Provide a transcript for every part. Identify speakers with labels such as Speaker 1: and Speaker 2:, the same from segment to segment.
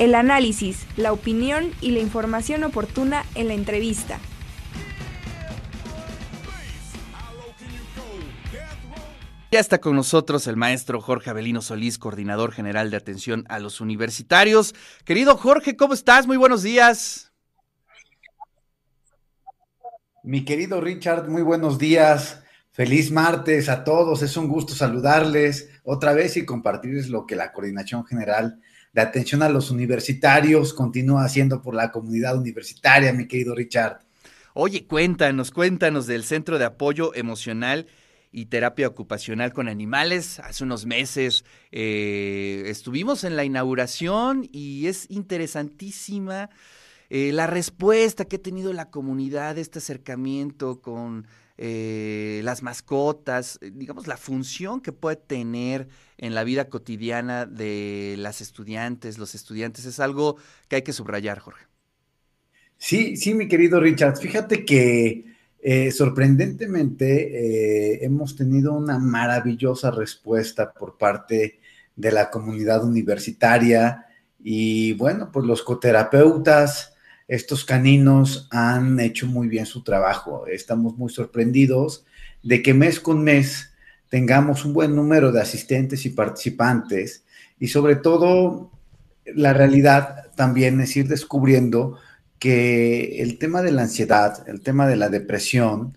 Speaker 1: el análisis, la opinión y la información oportuna en la entrevista.
Speaker 2: Ya está con nosotros el maestro Jorge Avelino Solís, coordinador general de atención a los universitarios. Querido Jorge, ¿cómo estás? Muy buenos días.
Speaker 3: Mi querido Richard, muy buenos días. Feliz martes a todos. Es un gusto saludarles otra vez y compartirles lo que la Coordinación General de Atención a los Universitarios continúa haciendo por la comunidad universitaria, mi querido Richard.
Speaker 2: Oye, cuéntanos, cuéntanos del Centro de Apoyo Emocional y terapia ocupacional con animales. Hace unos meses eh, estuvimos en la inauguración y es interesantísima eh, la respuesta que ha tenido la comunidad, este acercamiento con eh, las mascotas, digamos, la función que puede tener en la vida cotidiana de las estudiantes, los estudiantes, es algo que hay que subrayar, Jorge.
Speaker 3: Sí, sí, mi querido Richard. Fíjate que eh, sorprendentemente, eh, hemos tenido una maravillosa respuesta por parte de la comunidad universitaria y bueno, pues los coterapeutas, estos caninos han hecho muy bien su trabajo. Estamos muy sorprendidos de que mes con mes tengamos un buen número de asistentes y participantes y sobre todo la realidad también es ir descubriendo que el tema de la ansiedad, el tema de la depresión,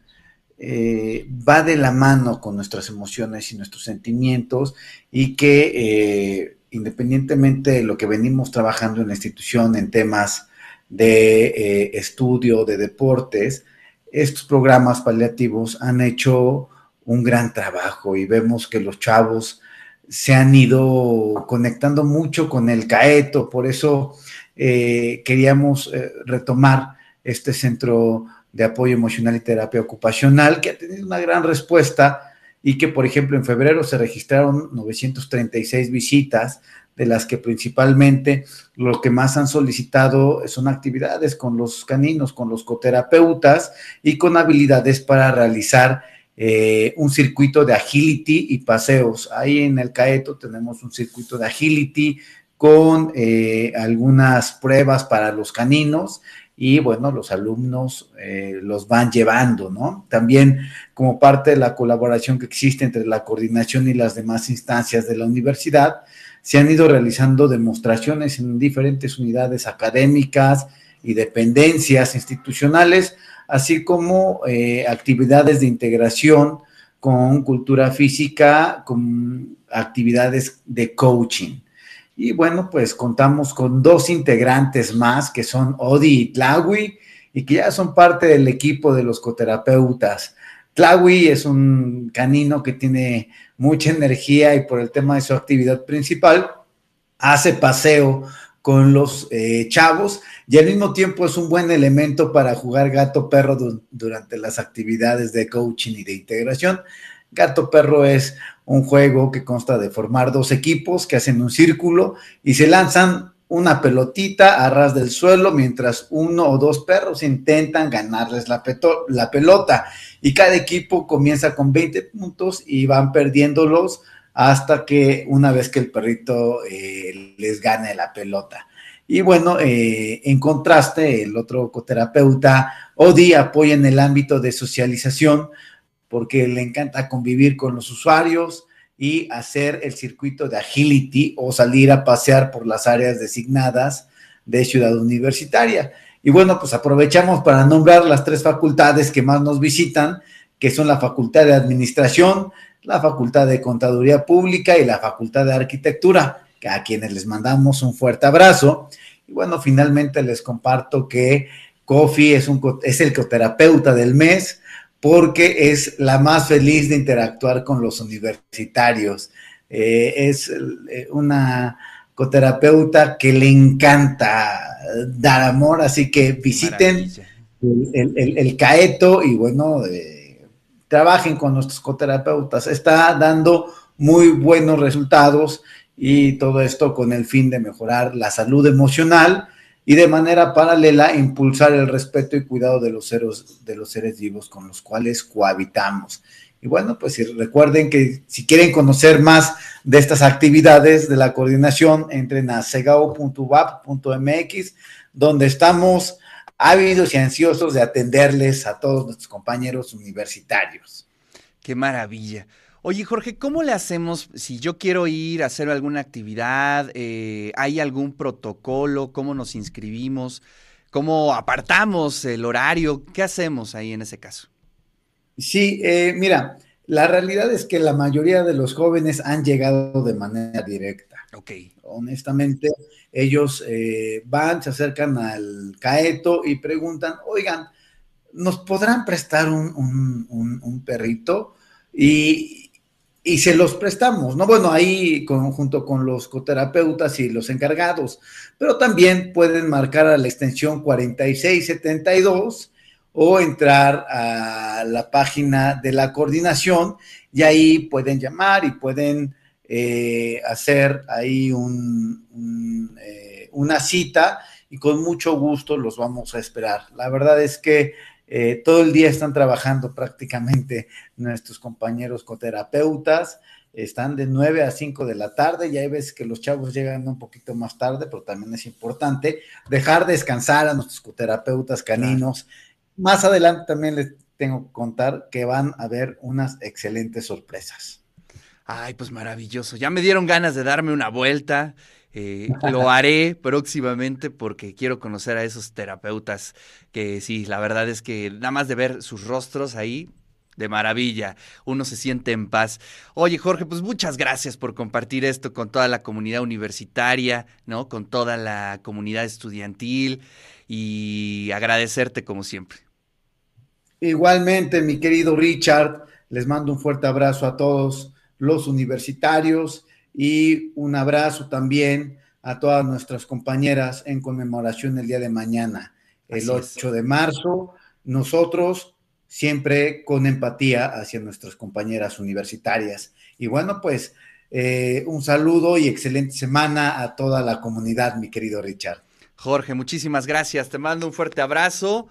Speaker 3: eh, va de la mano con nuestras emociones y nuestros sentimientos y que eh, independientemente de lo que venimos trabajando en la institución en temas de eh, estudio, de deportes, estos programas paliativos han hecho un gran trabajo y vemos que los chavos se han ido conectando mucho con el CAETO, por eso eh, queríamos eh, retomar este centro de apoyo emocional y terapia ocupacional, que ha tenido una gran respuesta y que, por ejemplo, en febrero se registraron 936 visitas, de las que principalmente lo que más han solicitado son actividades con los caninos, con los coterapeutas y con habilidades para realizar eh, un circuito de agility y paseos. Ahí en el CAETO tenemos un circuito de agility, con eh, algunas pruebas para los caninos y bueno, los alumnos eh, los van llevando, ¿no? También como parte de la colaboración que existe entre la coordinación y las demás instancias de la universidad, se han ido realizando demostraciones en diferentes unidades académicas y dependencias institucionales, así como eh, actividades de integración con cultura física, con actividades de coaching. Y bueno, pues contamos con dos integrantes más que son Odi y Tlawi y que ya son parte del equipo de los coterapeutas. Tlawi es un canino que tiene mucha energía y por el tema de su actividad principal hace paseo con los eh, chavos y al mismo tiempo es un buen elemento para jugar gato perro durante las actividades de coaching y de integración. Gato perro es un juego que consta de formar dos equipos que hacen un círculo y se lanzan una pelotita a ras del suelo mientras uno o dos perros intentan ganarles la, la pelota y cada equipo comienza con 20 puntos y van perdiéndolos hasta que una vez que el perrito eh, les gane la pelota. Y bueno, eh, en contraste, el otro coterapeuta, Odi, apoya en el ámbito de socialización porque le encanta convivir con los usuarios y hacer el circuito de agility o salir a pasear por las áreas designadas de ciudad universitaria. Y bueno, pues aprovechamos para nombrar las tres facultades que más nos visitan, que son la Facultad de Administración, la Facultad de Contaduría Pública y la Facultad de Arquitectura, a quienes les mandamos un fuerte abrazo. Y bueno, finalmente les comparto que Kofi es, un, es el coterapeuta del mes, porque es la más feliz de interactuar con los universitarios. Eh, es eh, una coterapeuta que le encanta dar amor, así que visiten el, CAETO y bueno, eh, trabajen con nuestros coterapeutas. Está dando muy buenos resultados y todo esto con el fin de mejorar la salud emocional y de manera paralela impulsar el respeto y cuidado de los seres, de los seres vivos con los cuales cohabitamos. Y bueno, pues recuerden que si quieren conocer más de estas actividades de la coordinación, entren a segao.wap.mx, donde estamos ávidos y ansiosos de atenderles a todos nuestros compañeros universitarios.
Speaker 2: Qué maravilla. Oye, Jorge, ¿cómo le hacemos si yo quiero ir a hacer alguna actividad? Eh, ¿Hay algún protocolo? ¿Cómo nos inscribimos? ¿Cómo apartamos el horario? ¿Qué hacemos ahí en ese caso?
Speaker 3: Sí, eh, mira, la realidad es que la mayoría de los jóvenes han llegado de manera directa.
Speaker 2: Ok.
Speaker 3: Honestamente, ellos eh, van, se acercan al caeto y preguntan, oigan, ¿nos podrán prestar un, un perrito? Y, y se los prestamos, ¿no? Bueno, ahí junto con los coterapeutas y los encargados, pero también pueden marcar a la extensión 4672 o entrar a la página de la coordinación y ahí pueden llamar y pueden eh, hacer ahí un, eh, una cita y con mucho gusto los vamos a esperar. La verdad es que eh, todo el día están trabajando prácticamente nuestros compañeros coterapeutas. Están de 9 a 5 de la tarde y hay veces que los chavos llegan un poquito más tarde, pero también es importante dejar descansar a nuestros coterapeutas caninos. Más adelante también les tengo que contar que van a haber unas excelentes sorpresas.
Speaker 2: Ay, pues maravilloso. Ya me dieron ganas de darme una vuelta. Eh, lo haré próximamente porque quiero conocer a esos terapeutas que sí, la verdad es que nada más de ver sus rostros ahí, de maravilla, uno se siente en paz. Oye, Jorge, pues muchas gracias por compartir esto con toda la comunidad universitaria, ¿no? Con toda la comunidad estudiantil y agradecerte como siempre.
Speaker 3: Igualmente, mi querido Richard, les mando un fuerte abrazo a todos los universitarios y un abrazo también a todas nuestras compañeras en conmemoración el día de mañana, el 8 de marzo. Nosotros siempre con empatía hacia nuestras compañeras universitarias. Y bueno, pues eh, un saludo y excelente semana a toda la comunidad, mi querido Richard.
Speaker 2: Jorge, muchísimas gracias. Te mando un fuerte abrazo